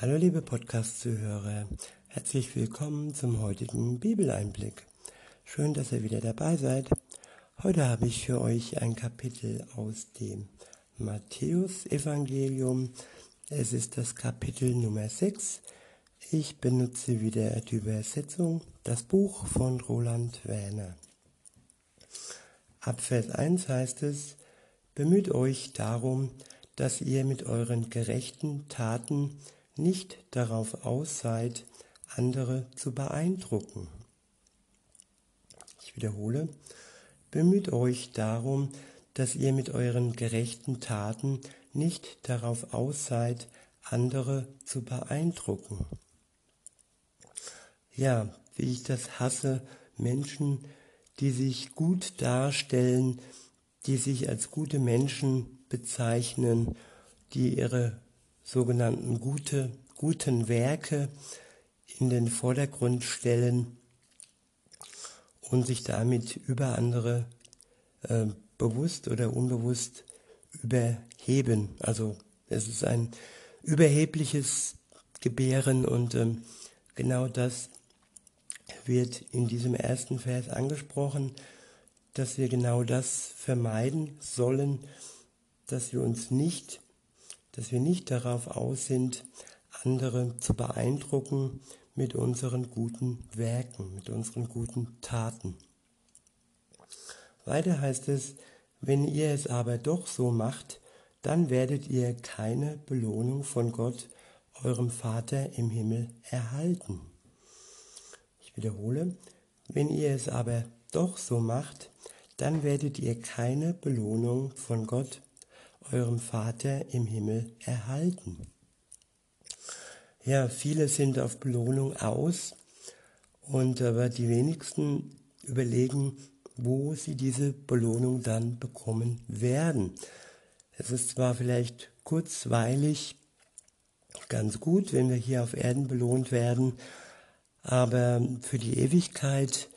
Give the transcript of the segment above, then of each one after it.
Hallo liebe Podcast-Zuhörer, herzlich willkommen zum heutigen Bibeleinblick. Schön, dass ihr wieder dabei seid. Heute habe ich für euch ein Kapitel aus dem Matthäus-Evangelium. Es ist das Kapitel Nummer 6. Ich benutze wieder die Übersetzung, das Buch von Roland Werner. Ab Vers 1 heißt es, Bemüht euch darum, dass ihr mit euren gerechten Taten nicht darauf aus seid, andere zu beeindrucken. Ich wiederhole, bemüht euch darum, dass ihr mit euren gerechten Taten nicht darauf aus seid, andere zu beeindrucken. Ja, wie ich das hasse, Menschen, die sich gut darstellen, die sich als gute Menschen bezeichnen, die ihre sogenannten gute, guten Werke in den Vordergrund stellen und sich damit über andere äh, bewusst oder unbewusst überheben. Also es ist ein überhebliches Gebären und ähm, genau das wird in diesem ersten Vers angesprochen, dass wir genau das vermeiden sollen, dass wir uns nicht dass wir nicht darauf aus sind, andere zu beeindrucken mit unseren guten Werken, mit unseren guten Taten. Weiter heißt es, wenn ihr es aber doch so macht, dann werdet ihr keine Belohnung von Gott, eurem Vater im Himmel, erhalten. Ich wiederhole, wenn ihr es aber doch so macht, dann werdet ihr keine Belohnung von Gott, eurem Vater im Himmel erhalten. Ja, viele sind auf Belohnung aus und aber die wenigsten überlegen, wo sie diese Belohnung dann bekommen werden. Es ist zwar vielleicht kurzweilig ganz gut, wenn wir hier auf Erden belohnt werden, aber für die Ewigkeit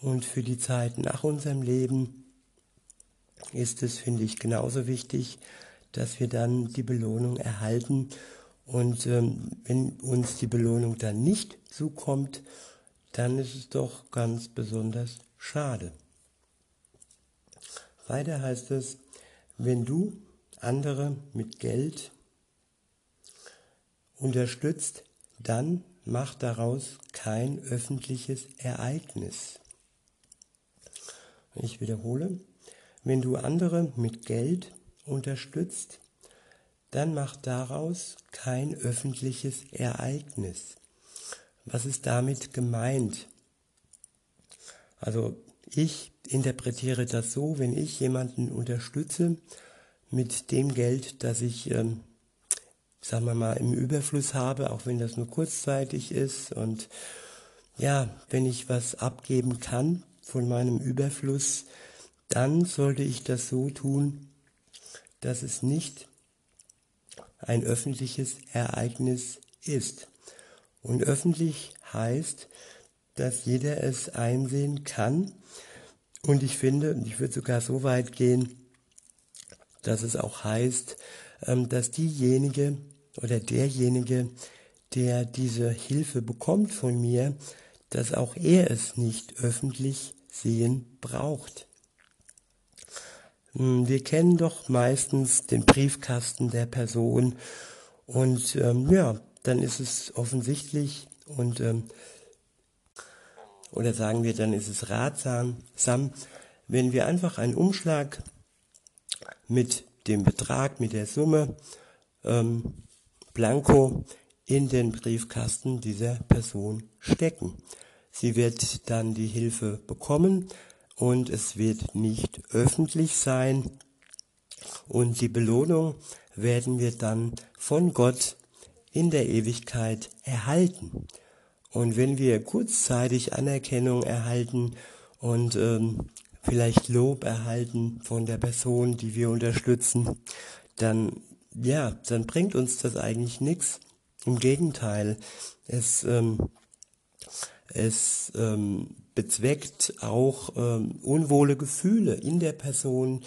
und für die Zeit nach unserem Leben ist es, finde ich, genauso wichtig, dass wir dann die Belohnung erhalten. Und ähm, wenn uns die Belohnung dann nicht zukommt, dann ist es doch ganz besonders schade. Weiter heißt es, wenn du andere mit Geld unterstützt, dann mach daraus kein öffentliches Ereignis. Ich wiederhole, wenn du andere mit Geld unterstützt, dann mach daraus kein öffentliches Ereignis. Was ist damit gemeint? Also ich interpretiere das so, wenn ich jemanden unterstütze mit dem Geld, das ich, ähm, sagen wir mal, im Überfluss habe, auch wenn das nur kurzzeitig ist und ja, wenn ich was abgeben kann von meinem Überfluss, dann sollte ich das so tun, dass es nicht ein öffentliches Ereignis ist. Und öffentlich heißt, dass jeder es einsehen kann. Und ich finde, ich würde sogar so weit gehen, dass es auch heißt, ähm, dass diejenige oder derjenige, der diese Hilfe bekommt von mir, dass auch er es nicht öffentlich sehen braucht. Hm, wir kennen doch meistens den Briefkasten der Person und ähm, ja, dann ist es offensichtlich und ähm, oder sagen wir, dann ist es ratsam, wenn wir einfach einen Umschlag mit dem Betrag, mit der Summe ähm, blanko in den Briefkasten dieser Person stecken. Sie wird dann die Hilfe bekommen und es wird nicht öffentlich sein und die Belohnung werden wir dann von Gott in der Ewigkeit erhalten. Und wenn wir kurzzeitig Anerkennung erhalten und ähm, vielleicht Lob erhalten von der Person, die wir unterstützen, dann ja, dann bringt uns das eigentlich nichts. Im Gegenteil, es ähm, es ähm, bezweckt auch ähm, unwohle Gefühle in der Person,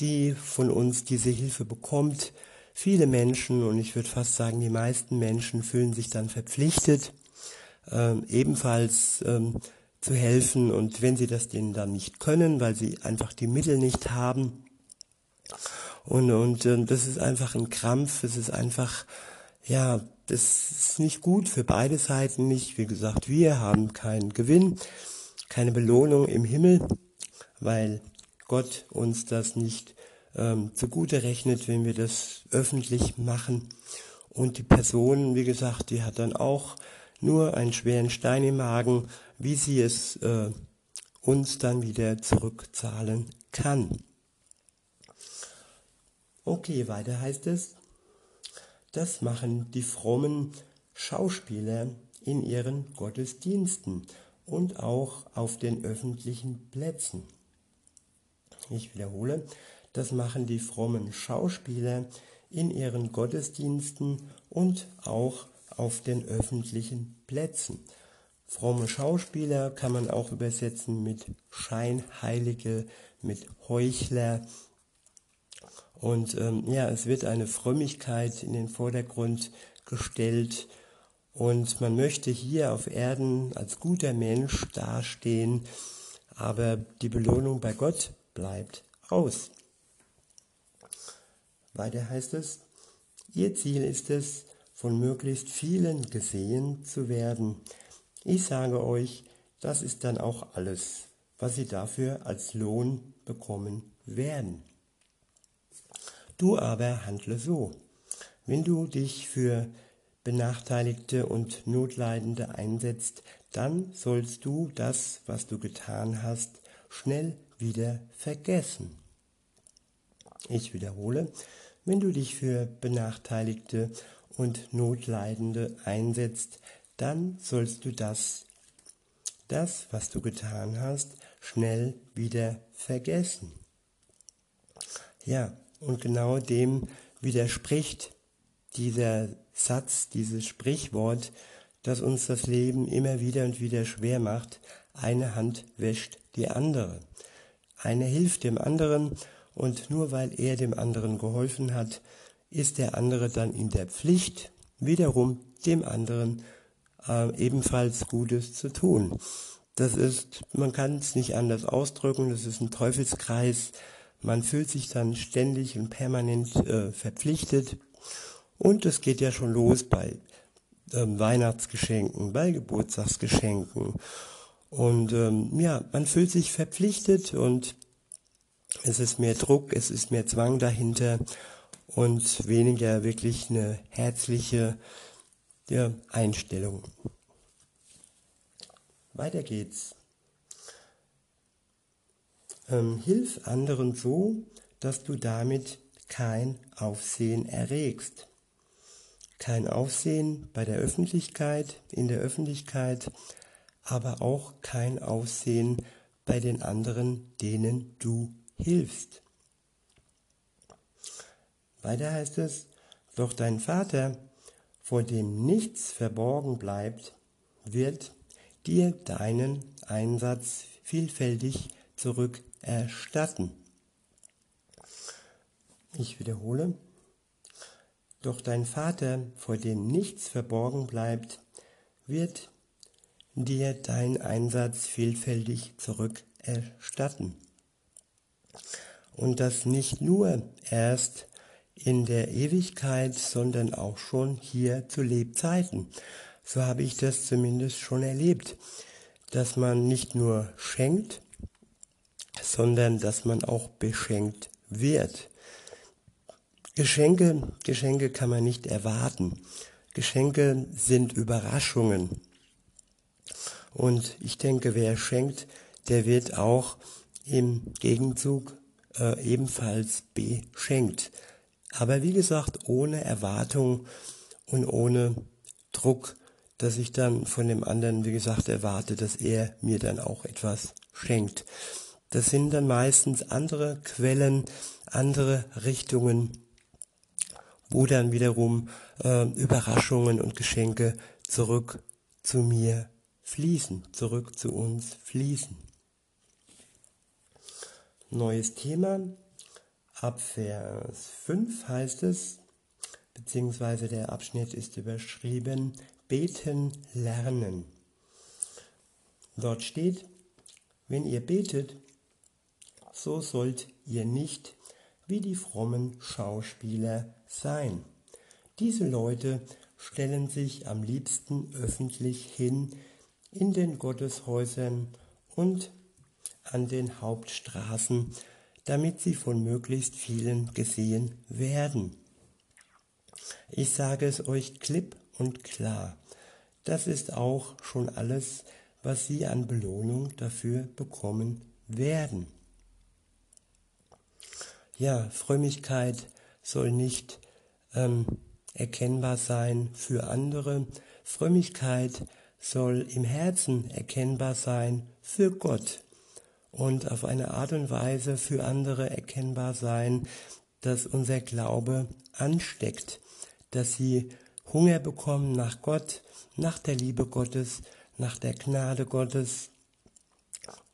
die von uns diese Hilfe bekommt, viele Menschen, und ich würde fast sagen, die meisten Menschen fühlen sich dann verpflichtet, ähm, ebenfalls ähm, zu helfen. Und wenn sie das denen dann nicht können, weil sie einfach die Mittel nicht haben, und, und äh, das ist einfach ein Krampf, es ist einfach, ja, das ist nicht gut für beide Seiten nicht. Wie gesagt, wir haben keinen Gewinn, keine Belohnung im Himmel, weil Gott uns das nicht ähm, zugute rechnet, wenn wir das öffentlich machen. Und die Person, wie gesagt, die hat dann auch nur einen schweren Stein im Magen, wie sie es äh, uns dann wieder zurückzahlen kann. Okay, weiter heißt es, das machen die frommen Schauspieler in ihren Gottesdiensten und auch auf den öffentlichen Plätzen. Ich wiederhole, das machen die frommen Schauspieler in ihren Gottesdiensten und auch auf den öffentlichen Plätzen. Fromme Schauspieler kann man auch übersetzen mit Scheinheilige, mit Heuchler. Und ähm, ja, es wird eine Frömmigkeit in den Vordergrund gestellt und man möchte hier auf Erden als guter Mensch dastehen, aber die Belohnung bei Gott bleibt aus. Weiter heißt es, ihr Ziel ist es, von möglichst vielen gesehen zu werden. Ich sage euch, das ist dann auch alles, was sie dafür als Lohn bekommen werden. Du aber handle so. Wenn du dich für Benachteiligte und Notleidende einsetzt, dann sollst du das, was du getan hast, schnell wieder vergessen. Ich wiederhole, wenn du dich für Benachteiligte und Notleidende einsetzt, dann sollst du das, das, was du getan hast, schnell wieder vergessen. Ja, und genau dem widerspricht dieser Satz, dieses Sprichwort, das uns das Leben immer wieder und wieder schwer macht. Eine Hand wäscht die andere. Eine hilft dem anderen und nur weil er dem anderen geholfen hat, ist der andere dann in der Pflicht, wiederum dem anderen äh, ebenfalls Gutes zu tun. Das ist, man kann es nicht anders ausdrücken, das ist ein Teufelskreis. Man fühlt sich dann ständig und permanent äh, verpflichtet. Und es geht ja schon los bei ähm, Weihnachtsgeschenken, bei Geburtstagsgeschenken. Und ähm, ja, man fühlt sich verpflichtet und es ist mehr Druck, es ist mehr Zwang dahinter und weniger wirklich eine herzliche ja, Einstellung. Weiter geht's. Ähm, hilf anderen so, dass du damit kein Aufsehen erregst. Kein Aufsehen bei der Öffentlichkeit, in der Öffentlichkeit, aber auch kein Aufsehen bei den anderen, denen du hilfst. Weiter heißt es, doch dein Vater, vor dem nichts verborgen bleibt, wird dir deinen Einsatz vielfältig zurückerstatten. Ich wiederhole, doch dein Vater, vor dem nichts verborgen bleibt, wird dir deinen Einsatz vielfältig zurückerstatten und das nicht nur erst in der Ewigkeit, sondern auch schon hier zu Lebzeiten. So habe ich das zumindest schon erlebt, dass man nicht nur schenkt, sondern dass man auch beschenkt wird. Geschenke, Geschenke kann man nicht erwarten. Geschenke sind Überraschungen. Und ich denke, wer schenkt, der wird auch im Gegenzug äh, ebenfalls beschenkt. Aber wie gesagt, ohne Erwartung und ohne Druck, dass ich dann von dem anderen, wie gesagt, erwarte, dass er mir dann auch etwas schenkt. Das sind dann meistens andere Quellen, andere Richtungen, wo dann wiederum äh, Überraschungen und Geschenke zurück zu mir fließen, zurück zu uns fließen. Neues Thema. Ab Vers 5 heißt es, beziehungsweise der Abschnitt ist überschrieben Beten lernen. Dort steht, wenn ihr betet, so sollt ihr nicht wie die frommen Schauspieler sein. Diese Leute stellen sich am liebsten öffentlich hin in den Gotteshäusern und an den Hauptstraßen, damit sie von möglichst vielen gesehen werden. Ich sage es euch klipp und klar, das ist auch schon alles, was sie an Belohnung dafür bekommen werden. Ja, Frömmigkeit soll nicht ähm, erkennbar sein für andere. Frömmigkeit soll im Herzen erkennbar sein für Gott und auf eine Art und Weise für andere erkennbar sein, dass unser Glaube ansteckt, dass sie Hunger bekommen nach Gott, nach der Liebe Gottes, nach der Gnade Gottes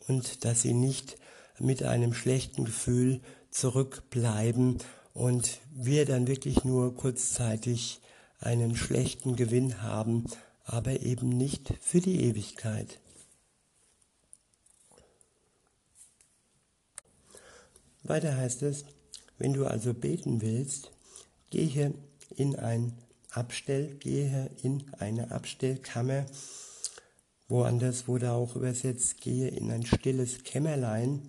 und dass sie nicht mit einem schlechten Gefühl zurückbleiben und wir dann wirklich nur kurzzeitig einen schlechten Gewinn haben, aber eben nicht für die Ewigkeit. Weiter heißt es, wenn du also beten willst, gehe in ein Abstell, gehe in eine Abstellkammer, woanders wurde auch übersetzt, gehe in ein stilles Kämmerlein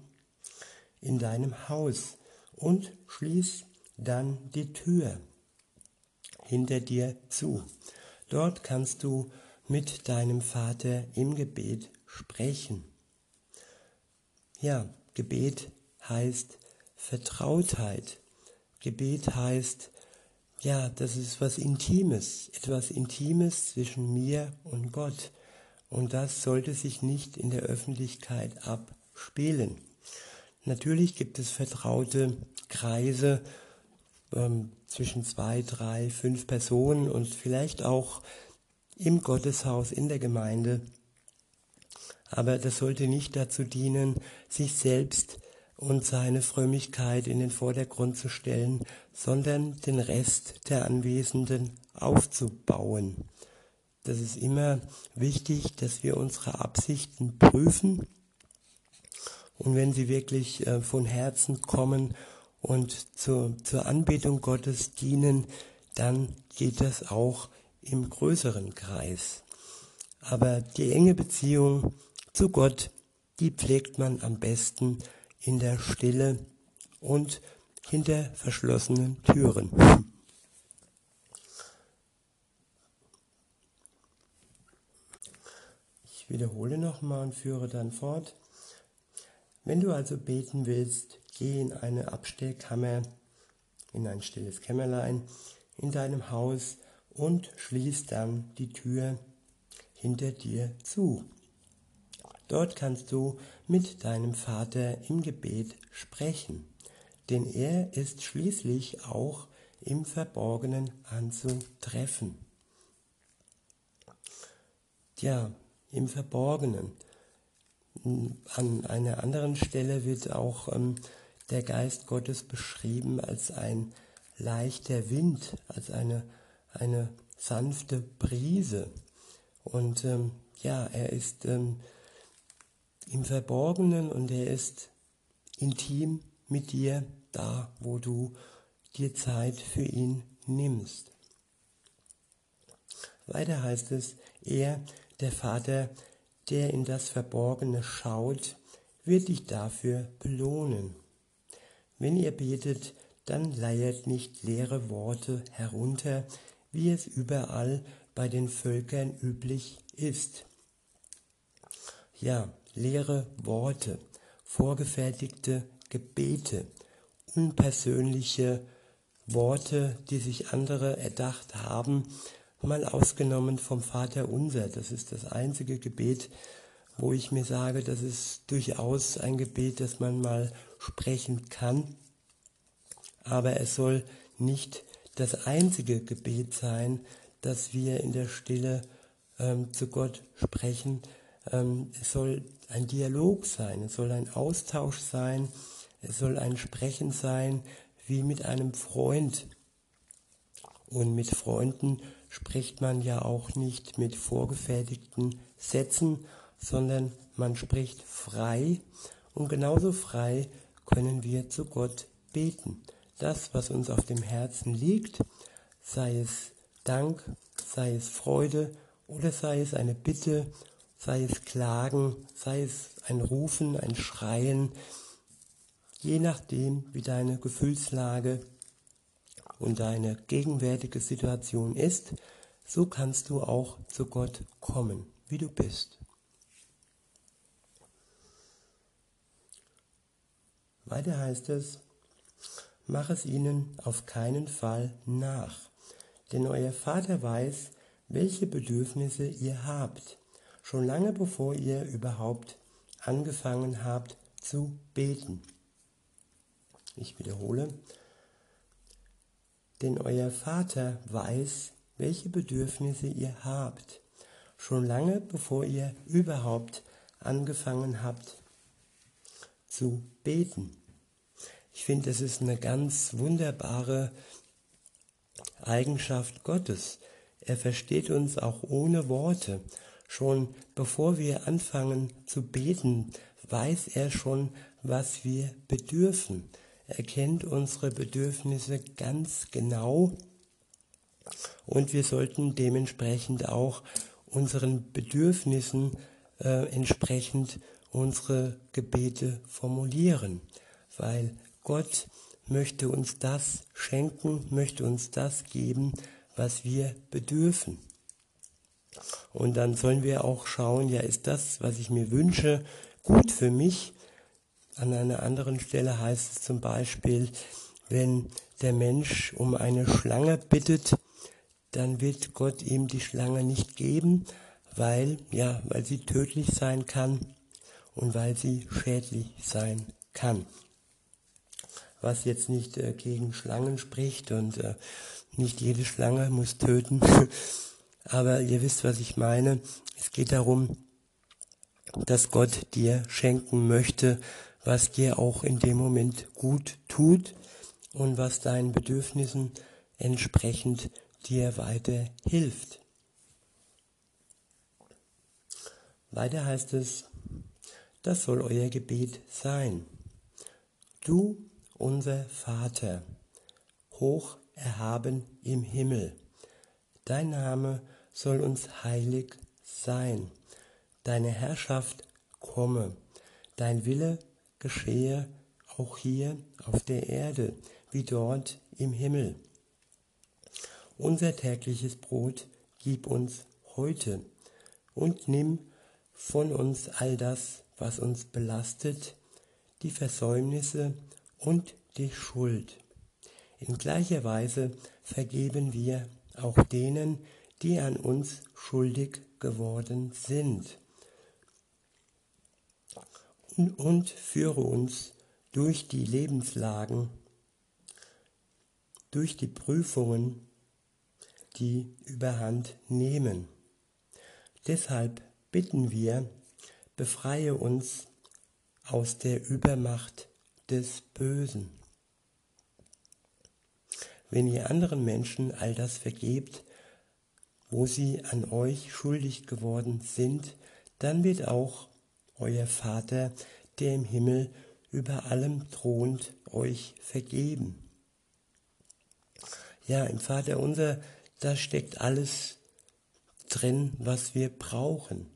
in deinem Haus und schließ dann die Tür hinter dir zu. Dort kannst du mit deinem Vater im Gebet sprechen. Ja, Gebet heißt Vertrautheit. Gebet heißt, ja, das ist was Intimes, etwas Intimes zwischen mir und Gott. Und das sollte sich nicht in der Öffentlichkeit abspielen. Natürlich gibt es vertraute Kreise ähm, zwischen zwei, drei, fünf Personen und vielleicht auch im Gotteshaus, in der Gemeinde. Aber das sollte nicht dazu dienen, sich selbst und seine Frömmigkeit in den Vordergrund zu stellen, sondern den Rest der Anwesenden aufzubauen. Das ist immer wichtig, dass wir unsere Absichten prüfen und wenn sie wirklich äh, von Herzen kommen und zur, zur Anbetung Gottes dienen, dann geht das auch im größeren Kreis. Aber die enge Beziehung zu Gott, die pflegt man am besten in der Stille und hinter verschlossenen Türen. Ich wiederhole nochmal und führe dann fort. Wenn du also beten willst, geh in eine Abstellkammer, in ein stilles Kämmerlein in deinem Haus und schließ dann die Tür hinter dir zu. Dort kannst du mit deinem Vater im Gebet sprechen, denn er ist schließlich auch im Verborgenen anzutreffen. Ja, im Verborgenen. An einer anderen Stelle wird auch ähm, der Geist Gottes beschrieben als ein leichter Wind, als eine, eine sanfte Brise. Und ähm, ja, er ist ähm, im Verborgenen und er ist intim mit dir da, wo du dir Zeit für ihn nimmst. Weiter heißt es, er, der Vater, der in das Verborgene schaut, wird dich dafür belohnen. Wenn ihr betet, dann leiert nicht leere Worte herunter, wie es überall bei den Völkern üblich ist. Ja, leere Worte, vorgefertigte Gebete, unpersönliche Worte, die sich andere erdacht haben, mal ausgenommen vom Vater unser. Das ist das einzige Gebet, wo ich mir sage, das ist durchaus ein Gebet, das man mal sprechen kann. Aber es soll nicht das einzige Gebet sein, das wir in der Stille ähm, zu Gott sprechen. Ähm, es soll ein Dialog sein, es soll ein Austausch sein, es soll ein Sprechen sein wie mit einem Freund Und mit Freunden spricht man ja auch nicht mit vorgefertigten Sätzen, sondern man spricht frei und genauso frei können wir zu Gott beten. Das, was uns auf dem Herzen liegt, sei es Dank, sei es Freude oder sei es eine Bitte, sei es Klagen, sei es ein Rufen, ein Schreien, je nachdem, wie deine Gefühlslage und deine gegenwärtige Situation ist, so kannst du auch zu Gott kommen, wie du bist. Weiter heißt es, mach es ihnen auf keinen Fall nach, denn euer Vater weiß, welche Bedürfnisse ihr habt, schon lange bevor ihr überhaupt angefangen habt zu beten. Ich wiederhole, denn euer Vater weiß, welche Bedürfnisse ihr habt, schon lange bevor ihr überhaupt angefangen habt zu beten. Ich finde, das ist eine ganz wunderbare Eigenschaft Gottes. Er versteht uns auch ohne Worte. Schon bevor wir anfangen zu beten, weiß er schon, was wir bedürfen. Er kennt unsere Bedürfnisse ganz genau und wir sollten dementsprechend auch unseren Bedürfnissen äh, entsprechend unsere Gebete formulieren, weil Gott möchte uns das schenken, möchte uns das geben, was wir bedürfen. Und dann sollen wir auch schauen, ja, ist das, was ich mir wünsche, gut für mich? An einer anderen Stelle heißt es zum Beispiel, wenn der Mensch um eine Schlange bittet, dann wird Gott ihm die Schlange nicht geben, weil, ja, weil sie tödlich sein kann und weil sie schädlich sein kann. Was jetzt nicht äh, gegen Schlangen spricht und äh, nicht jede Schlange muss töten. Aber ihr wisst, was ich meine. Es geht darum, dass Gott dir schenken möchte, was dir auch in dem Moment gut tut und was deinen Bedürfnissen entsprechend dir weiter hilft. Weiter heißt es, das soll euer Gebet sein. Du, unser Vater, hoch erhaben im Himmel, dein Name soll uns heilig sein, deine Herrschaft komme, dein Wille geschehe auch hier auf der Erde wie dort im Himmel. Unser tägliches Brot gib uns heute und nimm von uns all das, was uns belastet, die Versäumnisse und die Schuld. In gleicher Weise vergeben wir auch denen, die an uns schuldig geworden sind. Und, führe uns durch die Lebenslagen, durch die Prüfungen, die überhand nehmen. Deshalb bitten wir, befreie uns aus der Übermacht des Bösen. Wenn ihr anderen Menschen all das vergebt, wo sie an euch schuldig geworden sind, dann wird auch euer Vater, der im Himmel über allem thront, euch vergeben. Ja, im Vater unser, da steckt alles drin, was wir brauchen.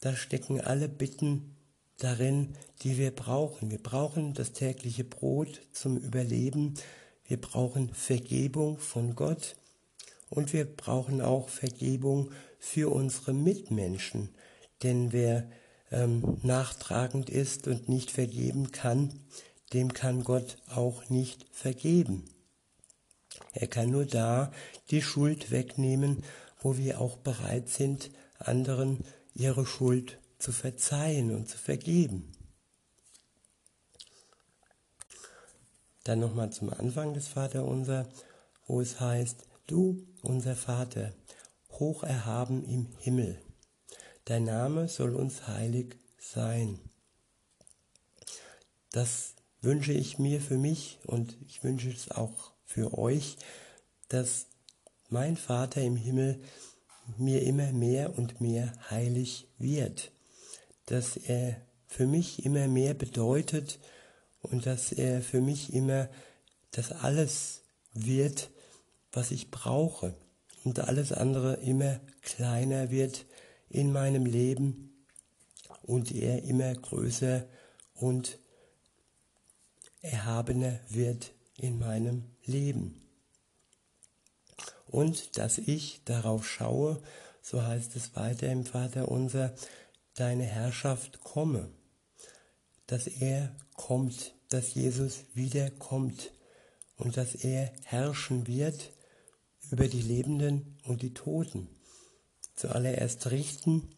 Da stecken alle Bitten darin, die wir brauchen. Wir brauchen das tägliche Brot zum Überleben. Wir brauchen Vergebung von Gott. Und wir brauchen auch Vergebung für unsere Mitmenschen. Denn wer ähm, nachtragend ist und nicht vergeben kann, dem kann Gott auch nicht vergeben. Er kann nur da die Schuld wegnehmen, wo wir auch bereit sind, anderen ihre Schuld zu verzeihen und zu vergeben. Dann nochmal zum Anfang des Vaterunser, wo es heißt, du, unser Vater, hoch erhaben im Himmel, dein Name soll uns heilig sein. Das wünsche ich mir für mich und ich wünsche es auch für euch, dass mein Vater im Himmel mir immer mehr und mehr heilig wird, dass er für mich immer mehr bedeutet und dass er für mich immer das alles wird, was ich brauche und alles andere immer kleiner wird in meinem Leben und er immer größer und erhabener wird in meinem Leben. Und dass ich darauf schaue, so heißt es weiter im Vater unser, deine Herrschaft komme, dass er kommt, dass Jesus wiederkommt und dass er herrschen wird über die Lebenden und die Toten. Zuallererst richten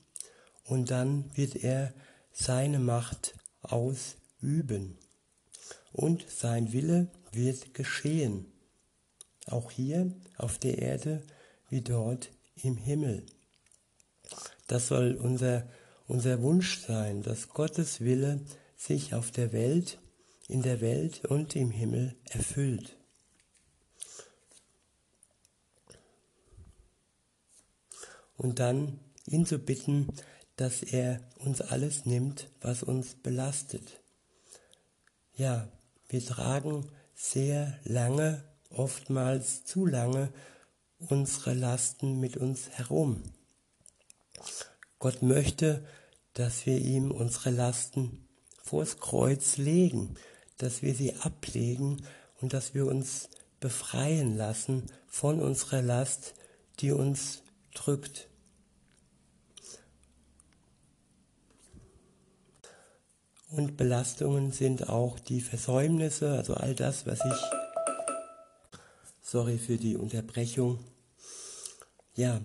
und dann wird er seine Macht ausüben. Und sein Wille wird geschehen, auch hier auf der Erde wie dort im Himmel. Das soll unser, unser Wunsch sein, dass Gottes Wille sich auf der Welt, in der Welt und im Himmel erfüllt. Und dann ihn zu bitten, dass er uns alles nimmt, was uns belastet. Ja, wir tragen sehr lange, oftmals zu lange, unsere Lasten mit uns herum. Gott möchte, dass wir ihm unsere Lasten vors Kreuz legen, dass wir sie ablegen und dass wir uns befreien lassen von unserer Last, die uns drückt. Und Belastungen sind auch die Versäumnisse, also all das, was ich, sorry für die Unterbrechung, ja,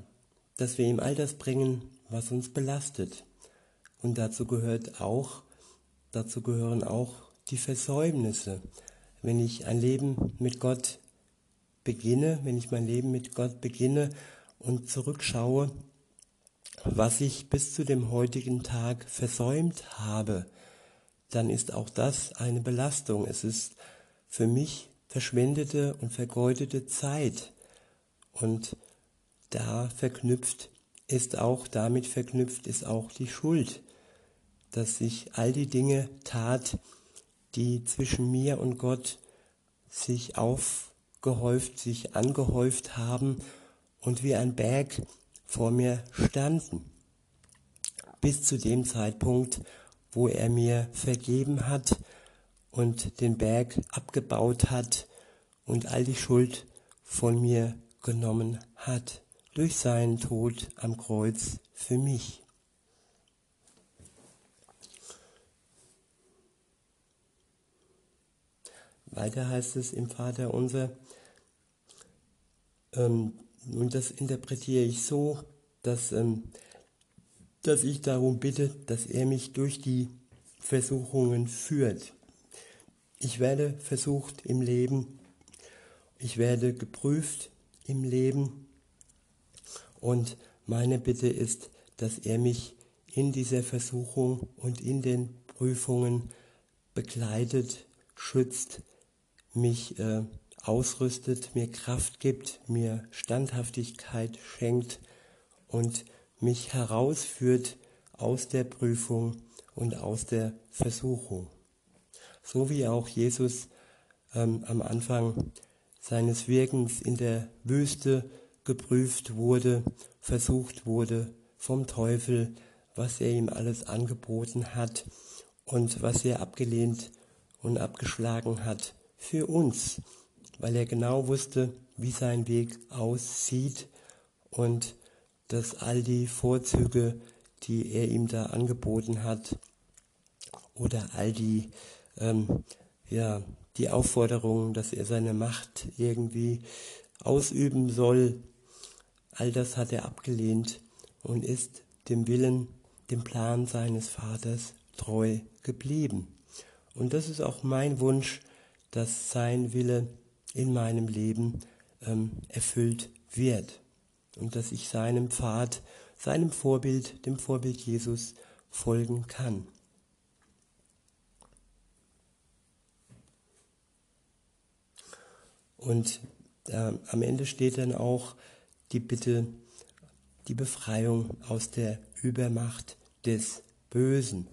dass wir ihm all das bringen, was uns belastet. Und dazu gehört auch, dazu gehören auch die Versäumnisse. Wenn ich ein Leben mit Gott beginne, wenn ich mein Leben mit Gott beginne und zurückschaue, was ich bis zu dem heutigen Tag versäumt habe, dann ist auch das eine Belastung. Es ist für mich verschwendete und vergeudete Zeit. Und da verknüpft ist auch, damit verknüpft ist auch die Schuld, dass ich all die Dinge tat, die zwischen mir und Gott sich aufgehäuft, sich angehäuft haben und wie ein Berg vor mir standen. Bis zu dem Zeitpunkt, wo er mir vergeben hat und den Berg abgebaut hat und all die Schuld von mir genommen hat durch seinen Tod am Kreuz für mich. Weiter heißt es im Vater unser, ähm, und das interpretiere ich so, dass ähm, dass ich darum bitte, dass er mich durch die Versuchungen führt. Ich werde versucht im Leben, ich werde geprüft im Leben und meine Bitte ist, dass er mich in dieser Versuchung und in den Prüfungen begleitet, schützt, mich äh, ausrüstet, mir Kraft gibt, mir Standhaftigkeit schenkt und mich herausführt aus der Prüfung und aus der Versuchung. So wie auch Jesus ähm, am Anfang seines Wirkens in der Wüste geprüft wurde, versucht wurde vom Teufel, was er ihm alles angeboten hat und was er abgelehnt und abgeschlagen hat für uns, weil er genau wusste, wie sein Weg aussieht und dass all die Vorzüge, die er ihm da angeboten hat, oder all die, ähm, ja, die Aufforderungen, dass er seine Macht irgendwie ausüben soll, all das hat er abgelehnt und ist dem Willen, dem Plan seines Vaters treu geblieben. Und das ist auch mein Wunsch, dass sein Wille in meinem Leben ähm, erfüllt wird und dass ich seinem Pfad, seinem Vorbild, dem Vorbild Jesus folgen kann. Und äh, am Ende steht dann auch, die Bitte, die Befreiung aus der Übermacht des Bösen.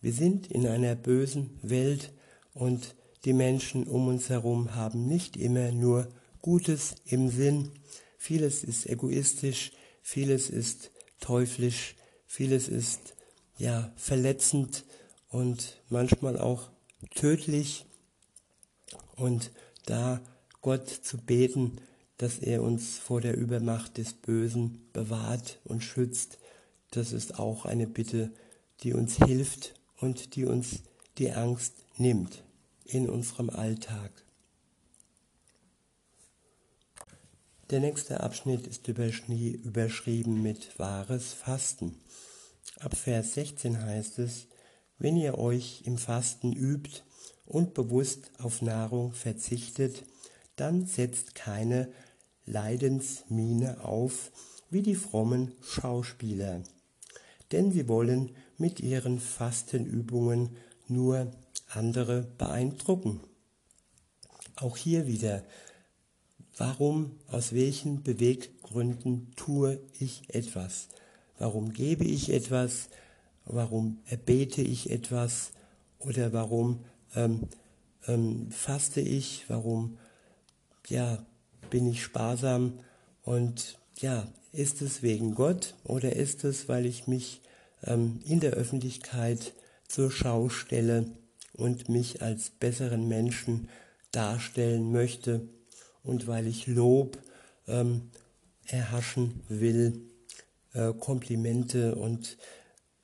Wir sind in einer bösen Welt und die Menschen um uns herum haben nicht immer nur Gutes im Sinn. Vieles ist egoistisch, vieles ist teuflisch, vieles ist ja verletzend und manchmal auch tödlich. Und da Gott zu beten, dass er uns vor der Übermacht des Bösen bewahrt und schützt, das ist auch eine Bitte, die uns hilft und die uns die Angst nimmt in unserem Alltag. Der nächste Abschnitt ist überschrieben mit wahres Fasten. Ab Vers 16 heißt es, wenn ihr euch im Fasten übt und bewusst auf Nahrung verzichtet, dann setzt keine Leidensmiene auf wie die frommen Schauspieler, denn sie wollen mit ihren Fastenübungen nur andere beeindrucken. Auch hier wieder, warum, aus welchen Beweggründen tue ich etwas? Warum gebe ich etwas? Warum erbete ich etwas? Oder warum ähm, ähm, faste ich? Warum ja, bin ich sparsam? Und ja, ist es wegen Gott oder ist es, weil ich mich ähm, in der Öffentlichkeit zur Schau stelle und mich als besseren Menschen darstellen möchte und weil ich Lob ähm, erhaschen will, äh, Komplimente und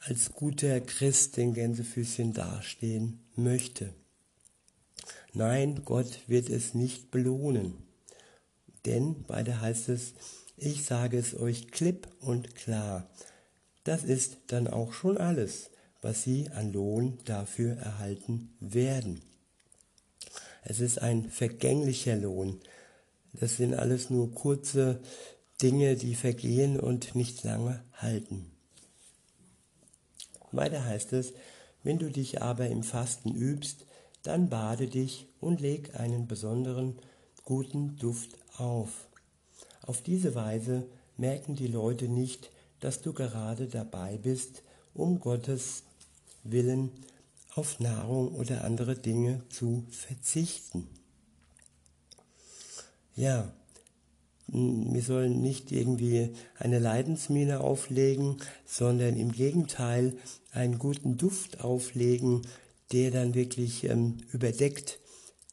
als guter Christ den Gänsefüßchen dastehen möchte. Nein, Gott wird es nicht belohnen. Denn, weiter heißt es, ich sage es euch klipp und klar, das ist dann auch schon alles, was sie an Lohn dafür erhalten werden. Es ist ein vergänglicher Lohn. Das sind alles nur kurze Dinge, die vergehen und nicht lange halten. Weiter heißt es, wenn du dich aber im Fasten übst, dann bade dich und leg einen besonderen guten Duft auf. Auf diese Weise merken die Leute nicht, dass du gerade dabei bist, um Gottes Willen auf Nahrung oder andere Dinge zu verzichten. Ja, wir sollen nicht irgendwie eine Leidensmine auflegen, sondern im Gegenteil einen guten Duft auflegen, der dann wirklich ähm, überdeckt,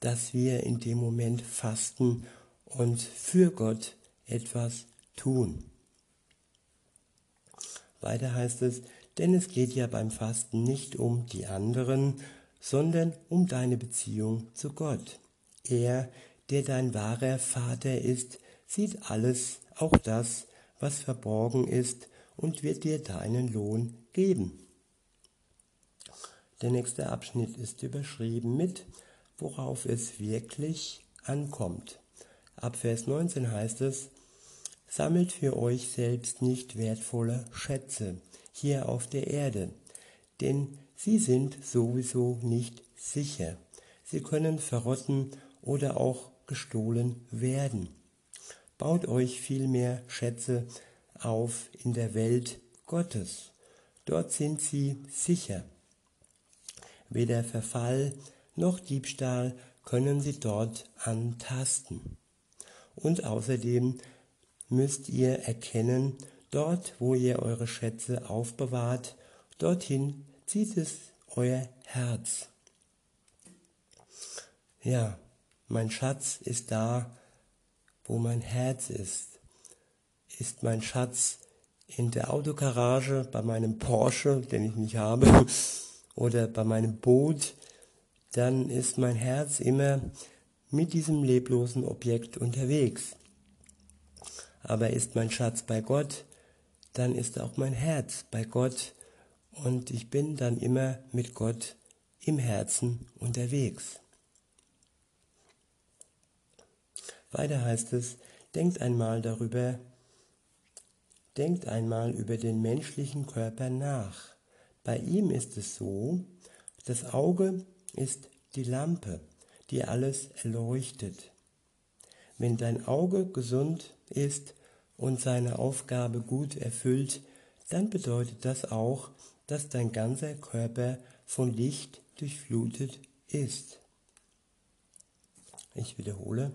dass wir in dem Moment fasten und für Gott etwas tun. Weiter heißt es, denn es geht ja beim Fasten nicht um die anderen, sondern um deine Beziehung zu Gott. Er, der dein wahrer Vater ist, sieht alles, auch das, was verborgen ist, und wird dir deinen Lohn geben. Der nächste Abschnitt ist überschrieben mit, worauf es wirklich ankommt. Ab Vers 19 heißt es, Sammelt für euch selbst nicht wertvolle Schätze hier auf der Erde, denn sie sind sowieso nicht sicher. Sie können verrotten oder auch gestohlen werden. Baut euch vielmehr Schätze auf in der Welt Gottes. Dort sind sie sicher. Weder Verfall noch Diebstahl können sie dort antasten. Und außerdem müsst ihr erkennen, dort, wo ihr eure Schätze aufbewahrt, dorthin zieht es euer Herz. Ja, mein Schatz ist da, wo mein Herz ist. Ist mein Schatz in der Autogarage bei meinem Porsche, den ich nicht habe, oder bei meinem Boot, dann ist mein Herz immer mit diesem leblosen Objekt unterwegs aber ist mein Schatz bei Gott, dann ist auch mein Herz bei Gott und ich bin dann immer mit Gott im Herzen unterwegs. Weiter heißt es, denkt einmal darüber, denkt einmal über den menschlichen Körper nach. Bei ihm ist es so, das Auge ist die Lampe, die alles erleuchtet. Wenn dein Auge gesund ist und seine Aufgabe gut erfüllt, dann bedeutet das auch, dass dein ganzer Körper von Licht durchflutet ist. Ich wiederhole,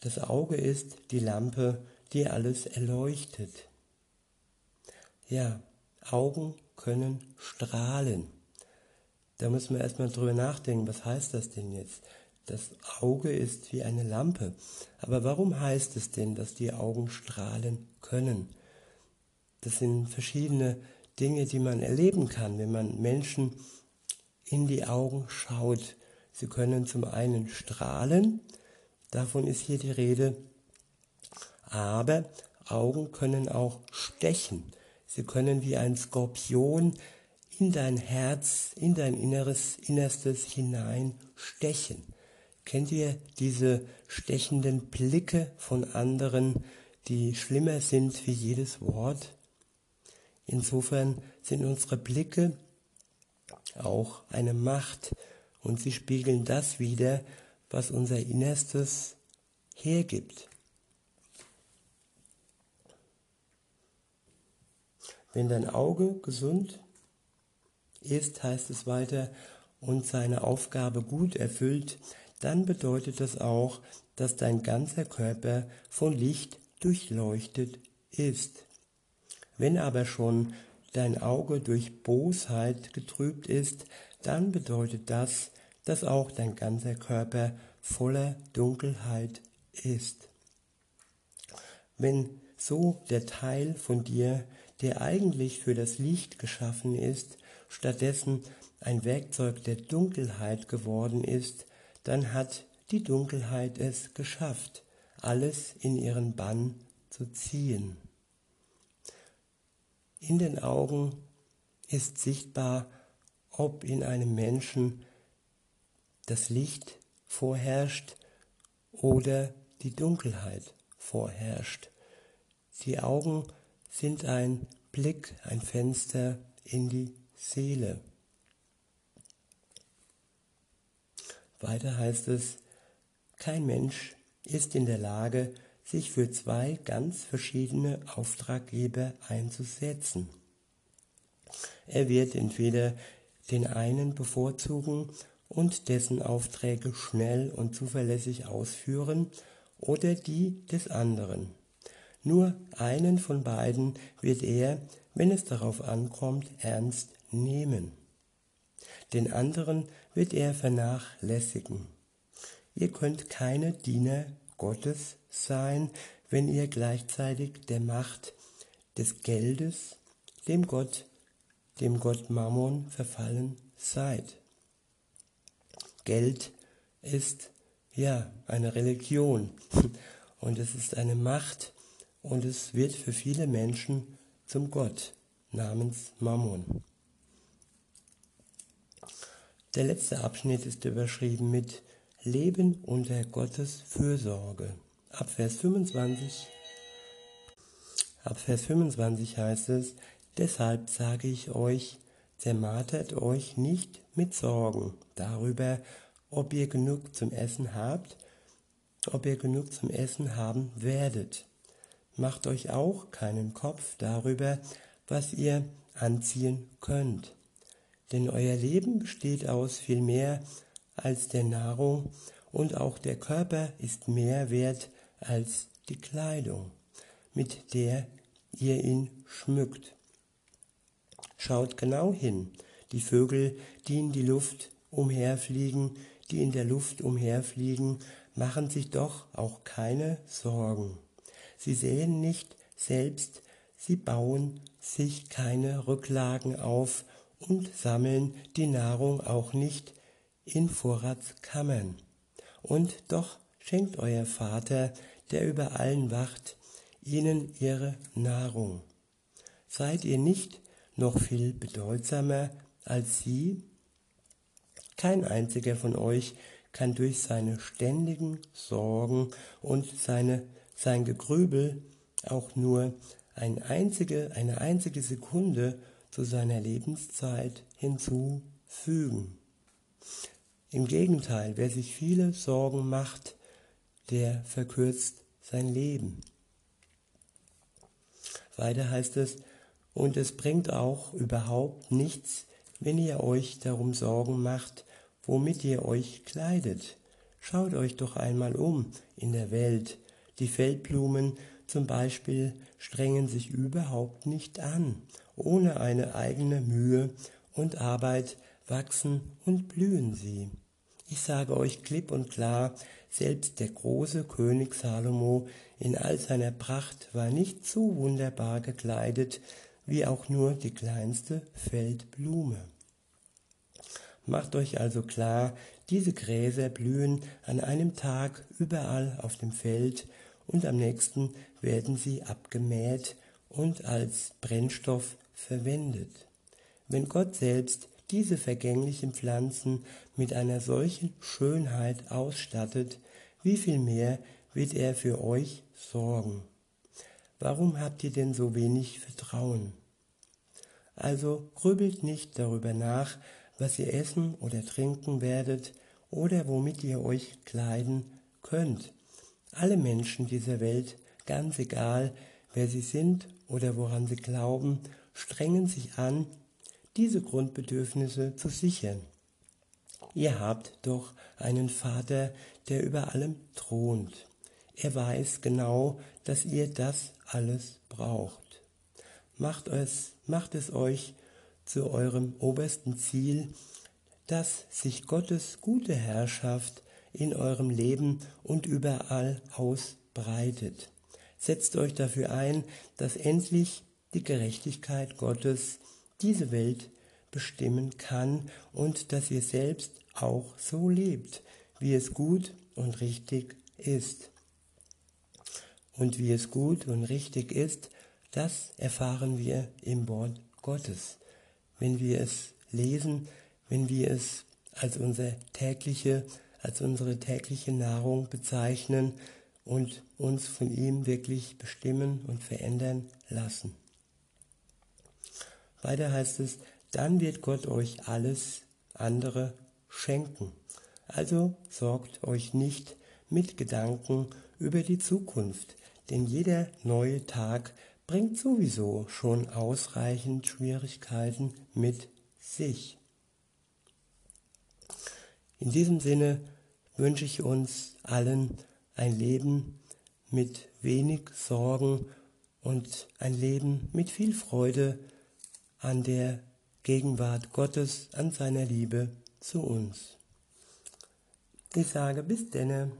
das Auge ist die Lampe, die alles erleuchtet. Ja, Augen können strahlen. Da müssen wir erstmal drüber nachdenken, was heißt das denn jetzt? Das Auge ist wie eine Lampe. Aber warum heißt es denn, dass die Augen strahlen können? Das sind verschiedene Dinge, die man erleben kann, wenn man Menschen in die Augen schaut. Sie können zum einen strahlen, davon ist hier die Rede, aber Augen können auch stechen. Sie können wie ein Skorpion in dein Herz, in dein Inneres, Innerstes hinein stechen. Kennt ihr diese stechenden Blicke von anderen, die schlimmer sind wie jedes Wort? Insofern sind unsere Blicke auch eine Macht und sie spiegeln das wider, was unser Innerstes hergibt. Wenn dein Auge gesund ist, heißt es weiter, und seine Aufgabe gut erfüllt, dann bedeutet das auch, dass dein ganzer Körper von Licht durchleuchtet ist. Wenn aber schon dein Auge durch Bosheit getrübt ist, dann bedeutet das, dass auch dein ganzer Körper voller Dunkelheit ist. Wenn so der Teil von dir, der eigentlich für das Licht geschaffen ist, stattdessen ein Werkzeug der Dunkelheit geworden ist, dann hat die Dunkelheit es geschafft, alles in ihren Bann zu ziehen. In den Augen ist sichtbar, ob in einem Menschen das Licht vorherrscht oder die Dunkelheit vorherrscht. Die Augen sind ein Blick, ein Fenster in die Seele. Weiter heißt es, kein Mensch ist in der Lage, sich für zwei ganz verschiedene Auftraggeber einzusetzen. Er wird entweder den einen bevorzugen und dessen Aufträge schnell und zuverlässig ausführen oder die des anderen. Nur einen von beiden wird er, wenn es darauf ankommt, ernst nehmen. Den anderen wird er vernachlässigen. Ihr könnt keine Diener Gottes sein, wenn ihr gleichzeitig der Macht des Geldes, dem Gott, dem Gott Mammon verfallen seid. Geld ist ja eine Religion und es ist eine Macht und es wird für viele Menschen zum Gott namens Mammon. Der letzte Abschnitt ist überschrieben mit Leben unter Gottes Fürsorge. Ab Vers 25, ab Vers 25 heißt es, deshalb sage ich euch, zermartert euch nicht mit Sorgen darüber, ob ihr genug zum Essen habt, ob ihr genug zum Essen haben werdet. Macht euch auch keinen Kopf darüber, was ihr anziehen könnt denn euer Leben besteht aus viel mehr als der Nahrung und auch der Körper ist mehr wert als die Kleidung, mit der ihr ihn schmückt. Schaut genau hin, die Vögel, die in die Luft umherfliegen, die in der Luft umherfliegen, machen sich doch auch keine Sorgen. Sie sehen nicht selbst, sie bauen sich keine Rücklagen auf und sammeln die Nahrung auch nicht in Vorratskammern. Und doch schenkt euer Vater, der über allen wacht, ihnen ihre Nahrung. Seid ihr nicht noch viel bedeutsamer als sie? Kein einziger von euch kann durch seine ständigen Sorgen und seine, sein Gegrübel auch nur eine einzige, eine einzige Sekunde zu seiner Lebenszeit hinzufügen. Im Gegenteil, wer sich viele Sorgen macht, der verkürzt sein Leben. Weiter heißt es, und es bringt auch überhaupt nichts, wenn ihr euch darum Sorgen macht, womit ihr euch kleidet. Schaut euch doch einmal um in der Welt. Die Feldblumen zum Beispiel strengen sich überhaupt nicht an. Ohne eine eigene Mühe und Arbeit wachsen und blühen sie. Ich sage euch klipp und klar, selbst der große König Salomo in all seiner Pracht war nicht so wunderbar gekleidet wie auch nur die kleinste Feldblume. Macht euch also klar, diese Gräser blühen an einem Tag überall auf dem Feld und am nächsten werden sie abgemäht und als Brennstoff verwendet. Wenn Gott selbst diese vergänglichen Pflanzen mit einer solchen Schönheit ausstattet, wie viel mehr wird er für euch sorgen. Warum habt ihr denn so wenig Vertrauen? Also grübelt nicht darüber nach, was ihr essen oder trinken werdet oder womit ihr euch kleiden könnt. Alle Menschen dieser Welt, ganz egal, wer sie sind oder woran sie glauben, strengen sich an, diese Grundbedürfnisse zu sichern. Ihr habt doch einen Vater, der über allem thront. Er weiß genau, dass ihr das alles braucht. Macht es, macht es euch zu eurem obersten Ziel, dass sich Gottes gute Herrschaft in eurem Leben und überall ausbreitet. Setzt euch dafür ein, dass endlich die Gerechtigkeit Gottes diese Welt bestimmen kann und dass ihr selbst auch so lebt, wie es gut und richtig ist. Und wie es gut und richtig ist, das erfahren wir im Wort Gottes, wenn wir es lesen, wenn wir es als unsere tägliche, als unsere tägliche Nahrung bezeichnen und uns von ihm wirklich bestimmen und verändern lassen. Weiter heißt es, dann wird Gott euch alles andere schenken. Also sorgt euch nicht mit Gedanken über die Zukunft, denn jeder neue Tag bringt sowieso schon ausreichend Schwierigkeiten mit sich. In diesem Sinne wünsche ich uns allen ein Leben mit wenig Sorgen und ein Leben mit viel Freude an der Gegenwart Gottes, an seiner Liebe zu uns. Ich sage bis denne.